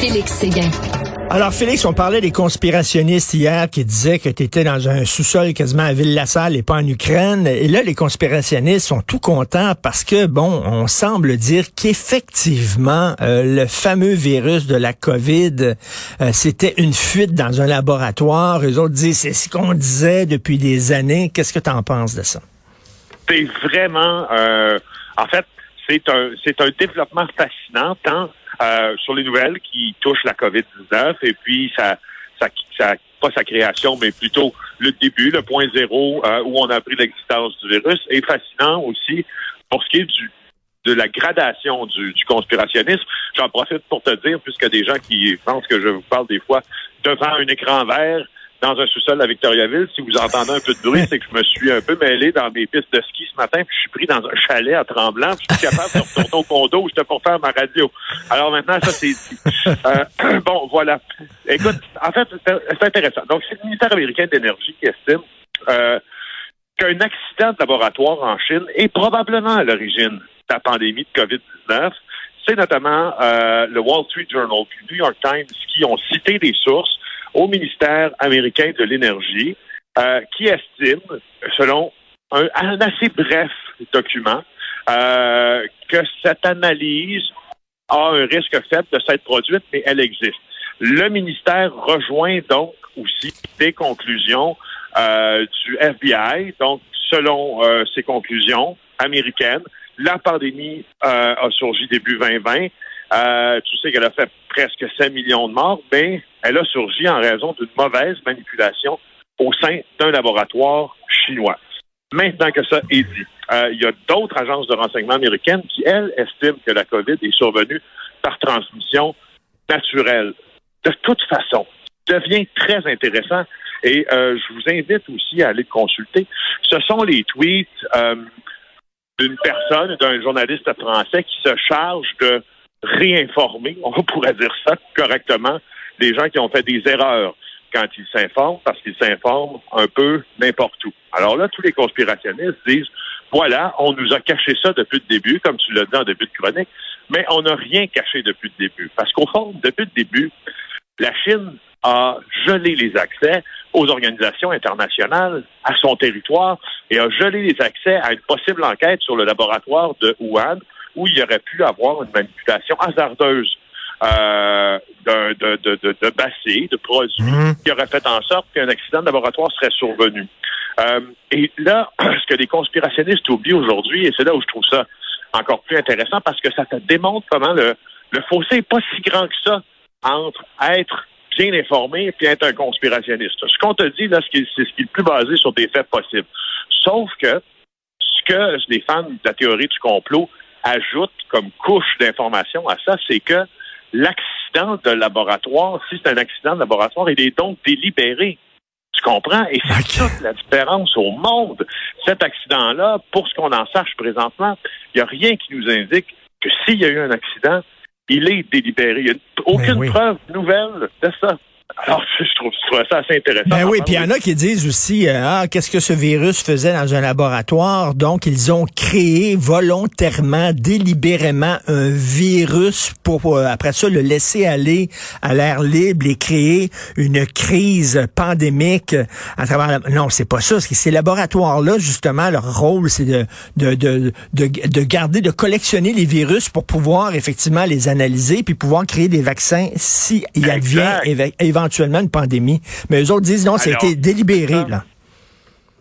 Félix Séguin. Alors, Félix, on parlait des conspirationnistes hier qui disaient que tu étais dans un sous-sol quasiment à Ville-la-Salle et pas en Ukraine. Et là, les conspirationnistes sont tout contents parce que, bon, on semble dire qu'effectivement, euh, le fameux virus de la COVID, euh, c'était une fuite dans un laboratoire. Les autres disent, c'est ce qu'on disait depuis des années. Qu'est-ce que tu en penses de ça? C'est vraiment, euh, en fait, c'est un, c'est un développement fascinant, tant euh, sur les nouvelles qui touchent la COVID-19 et puis ça, ça, ça, pas sa création, mais plutôt le début, le point zéro euh, où on a appris l'existence du virus est fascinant aussi pour ce qui est du de la gradation du, du conspirationnisme. J'en profite pour te dire, puisque des gens qui pensent que je vous parle des fois devant un écran vert, dans un sous-sol à Victoriaville. Si vous entendez un peu de bruit, c'est que je me suis un peu mêlé dans mes pistes de ski ce matin, puis je suis pris dans un chalet à Tremblant, puis je suis capable de retourner au condo où j'étais pour faire ma radio. Alors maintenant, ça c'est euh, bon, voilà. Écoute, en fait, c'est intéressant. Donc, c'est le ministère américain d'énergie qui estime euh, qu'un accident de laboratoire en Chine est probablement à l'origine de la pandémie de COVID-19. C'est notamment euh, le Wall Street Journal puis le New York Times qui ont cité des sources au ministère américain de l'Énergie, euh, qui estime, selon un, assez bref document, euh, que cette analyse a un risque faible de s'être produite, mais elle existe. Le ministère rejoint donc aussi des conclusions euh, du FBI. Donc, selon ces conclusions américaines, la pandémie a surgi début 2020. Euh, tu sais qu'elle a fait presque 5 millions de morts, mais elle a surgi en raison d'une mauvaise manipulation au sein d'un laboratoire chinois. Maintenant que ça est dit, euh, il y a d'autres agences de renseignement américaines qui, elles, estiment que la COVID est survenue par transmission naturelle. De toute façon, devient très intéressant et euh, je vous invite aussi à aller consulter. Ce sont les tweets euh, d'une personne, d'un journaliste français qui se charge de réinformer, on pourrait dire ça correctement, des gens qui ont fait des erreurs quand ils s'informent, parce qu'ils s'informent un peu n'importe où. Alors là, tous les conspirationnistes disent, voilà, on nous a caché ça depuis le début, comme tu l'as dit en début de chronique, mais on n'a rien caché depuis le début. Parce qu'au fond, depuis le début, la Chine a gelé les accès aux organisations internationales, à son territoire, et a gelé les accès à une possible enquête sur le laboratoire de Wuhan, où il y aurait pu avoir une manipulation hasardeuse euh, de, de, de, de, produits, mhm. qui aurait fait en sorte qu'un accident de laboratoire serait survenu. Euh, et là, ce que les conspirationnistes oublient aujourd'hui, et c'est là où je trouve ça encore plus intéressant, parce que ça te démontre comment le, le fossé n'est pas si grand que ça entre être bien informé et être un conspirationniste. Ce qu'on te dit, là, c'est ce qui est le plus basé sur des faits possibles. Sauf que ce que les fans de la théorie du complot ajoute comme couche d'information à ça, c'est que l'accident de laboratoire, si c'est un accident de laboratoire, il est donc délibéré. Tu comprends? Et c'est toute la différence au monde. Cet accident-là, pour ce qu'on en sache présentement, il n'y a rien qui nous indique que s'il y a eu un accident, il est délibéré. Il n'y a aucune preuve nouvelle de ça. Alors, je trouve, je trouve ça assez intéressant. Ben oui, puis il y en a qui disent aussi, euh, ah, qu'est-ce que ce virus faisait dans un laboratoire? Donc, ils ont créé volontairement, délibérément, un virus pour, euh, après ça, le laisser aller à l'air libre et créer une crise pandémique à travers la... Non, c'est pas ça. Que Ces laboratoires-là, justement, leur rôle, c'est de, de, de, de, de garder, de collectionner les virus pour pouvoir, effectivement, les analyser puis pouvoir créer des vaccins si il advient Exact. Éve- éventuellement une pandémie. Mais eux autres disent non, ça a Alors, été délibéré.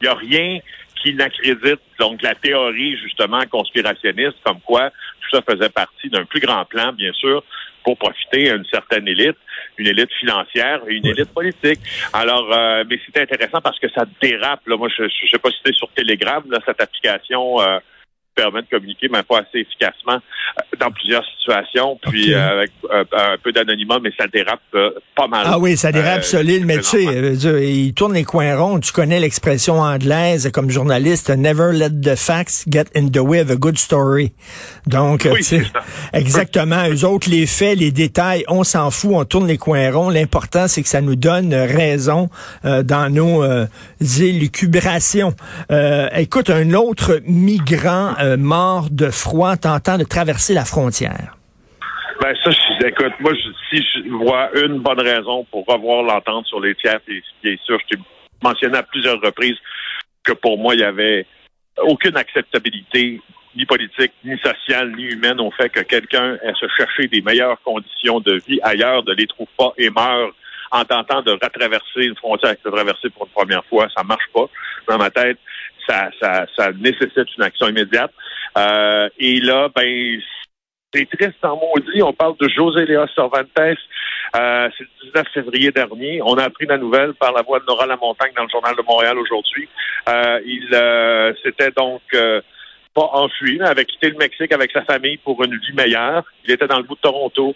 Il n'y a rien qui n'accrédite donc la théorie justement conspirationniste comme quoi tout ça faisait partie d'un plus grand plan, bien sûr, pour profiter à une certaine élite, une élite financière et une élite politique. Alors, euh, mais c'est intéressant parce que ça dérape. Là. Moi, je ne sais pas si c'était sur Telegram, là, cette application euh, permet de communiquer, mais pas assez efficacement euh, dans plusieurs situations, puis euh, avec euh, un peu d'anonymat, mais ça dérape pas mal. Ah oui, ça dérape solide, mais tu sais, il tourne les coins ronds. Tu connais l'expression anglaise comme journaliste, never let the facts get in the way of a good story. Donc, Oui, c'est exactement. Eux autres, les faits, les détails, on s'en fout, on tourne les coins ronds. L'important, c'est que ça nous donne raison euh, dans nos euh, élucubrations. Euh, écoute, un autre migrant euh, mort de froid tentant de traverser la frontière? Ben ça, je, écoute, moi, si je vois une bonne raison pour revoir l'entente sur les tiers, bien sûr, je t'ai mentionné à plusieurs reprises que pour moi, il y avait aucune acceptabilité, ni politique, ni sociale, ni humaine, au fait que quelqu'un ait se chercher des meilleures conditions de vie ailleurs, ne les trouve pas et meurt en tentant de retraverser une frontière que de traverser pour une première fois. Ça marche pas. Dans ma tête, ça, ça, ça nécessite une action immédiate. Euh, et là, ben, c'est triste en maudit. On parle de José Léa Cervantes. Euh, c'est le 19 février dernier. On a appris la nouvelle par la voix de Nora Lamontagne dans le Journal de Montréal aujourd'hui. Euh, il euh, s'était donc euh, pas enfui, mais avait quitté le Mexique avec sa famille pour une vie meilleure. Il était dans le bout de Toronto.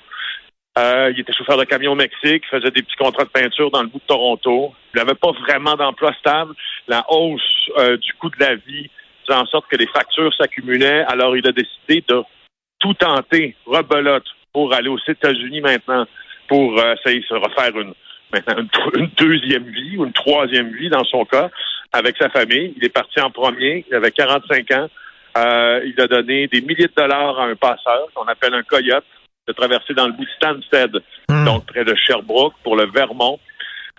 Euh, il était chauffeur de camion au Mexique, faisait des petits contrats de peinture dans le bout de Toronto. Il n'avait pas vraiment d'emploi stable. La hausse euh, du coût de la vie faisait en sorte que les factures s'accumulaient. Alors, il a décidé de tout tenter, rebelote, pour aller aux États-Unis maintenant, pour euh, essayer de se refaire une, maintenant une, deuxième vie ou une troisième vie dans son cas, avec sa famille. Il est parti en premier, il avait 45 ans. Il a donné des milliers de dollars à un passeur qu'on appelle un coyote de traverser dans le bout de Stansted, Hmm. donc près de Sherbrooke, pour le Vermont.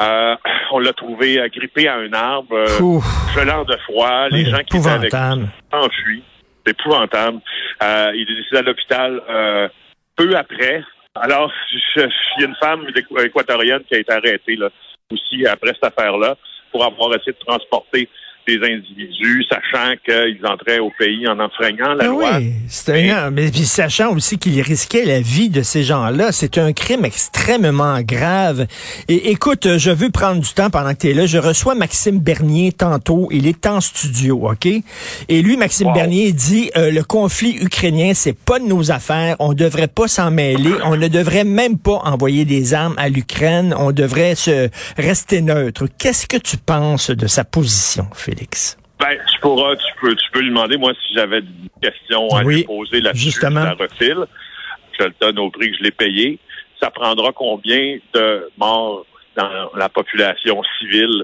Euh, on l'a trouvé agrippé à un arbre, euh, gelant de froid. Les gens qui étaient avec enfui. C'est épouvantable. Euh, il est décédé à l'hôpital euh, peu après. Alors, il y a une femme équ- équatorienne qui a été arrêtée là, aussi après cette affaire-là pour avoir essayé de transporter des individus, sachant qu'ils entraient au pays en enfreignant la Ben loi. oui, c'est un, mais puis sachant aussi qu'il risquait la vie de ces gens-là, c'est un crime extrêmement grave. Et écoute, je veux prendre du temps pendant que tu es là. Je reçois Maxime Bernier tantôt. Il est en studio, OK? Et lui, Maxime Wow. Bernier dit euh, le conflit ukrainien, c'est pas de nos affaires. On devrait pas s'en mêler. On ne devrait même pas envoyer des armes à l'Ukraine. On devrait se rester neutre. Qu'est-ce que tu penses de sa position, Félix? Ben, tu pourras, tu peux, tu peux lui demander, moi, si j'avais des questions à Oui, lui poser là-dessus, justement. refile. Je le donne au prix que je l'ai payé. Ça prendra combien de morts dans la population civile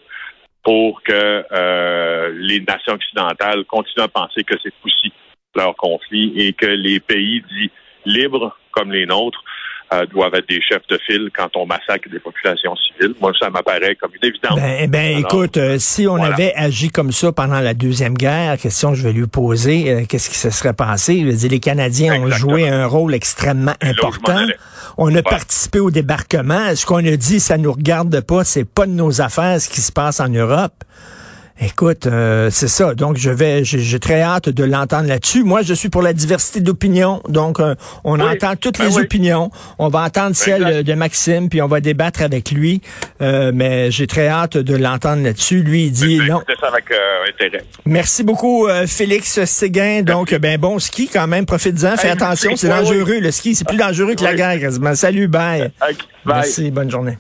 pour que euh, les nations occidentales continuent à penser que c'est aussi leur conflit et que les pays dits libres, comme les nôtres, euh, doivent être des chefs de file quand on massacre des populations civiles. Moi, ça m'apparaît comme une évidence. Ben, ben Alors, écoute, euh, si on voilà. avait agi comme ça pendant la Deuxième Guerre, question que je vais lui poser, euh, qu'est-ce qui se serait passé? Je veux dire, les Canadiens ont joué un rôle extrêmement important. On a participé au débarquement. Ce qu'on a dit, ça nous regarde pas, c'est pas de nos affaires ce qui se passe en Europe. Écoute, euh, c'est ça. Donc, je vais, j'ai très hâte de l'entendre là-dessus. Moi, je suis pour la diversité d'opinions. Donc, euh, on Oui. entend toutes Ben les oui. opinions. On va entendre celle Exact. de Maxime, puis on va débattre avec lui. Euh, mais j'ai très hâte de l'entendre là-dessus. Lui, il dit vais non. écouter ça avec euh, intérêt. Merci beaucoup, euh, Félix Séguin. Donc, ben bon ski quand même. Profite-en. Fais Hey, attention, c'est Oui, dangereux. Le ski, c'est plus dangereux que la guerre quasiment. Salut, bye. Ok, bye. Merci, bonne journée.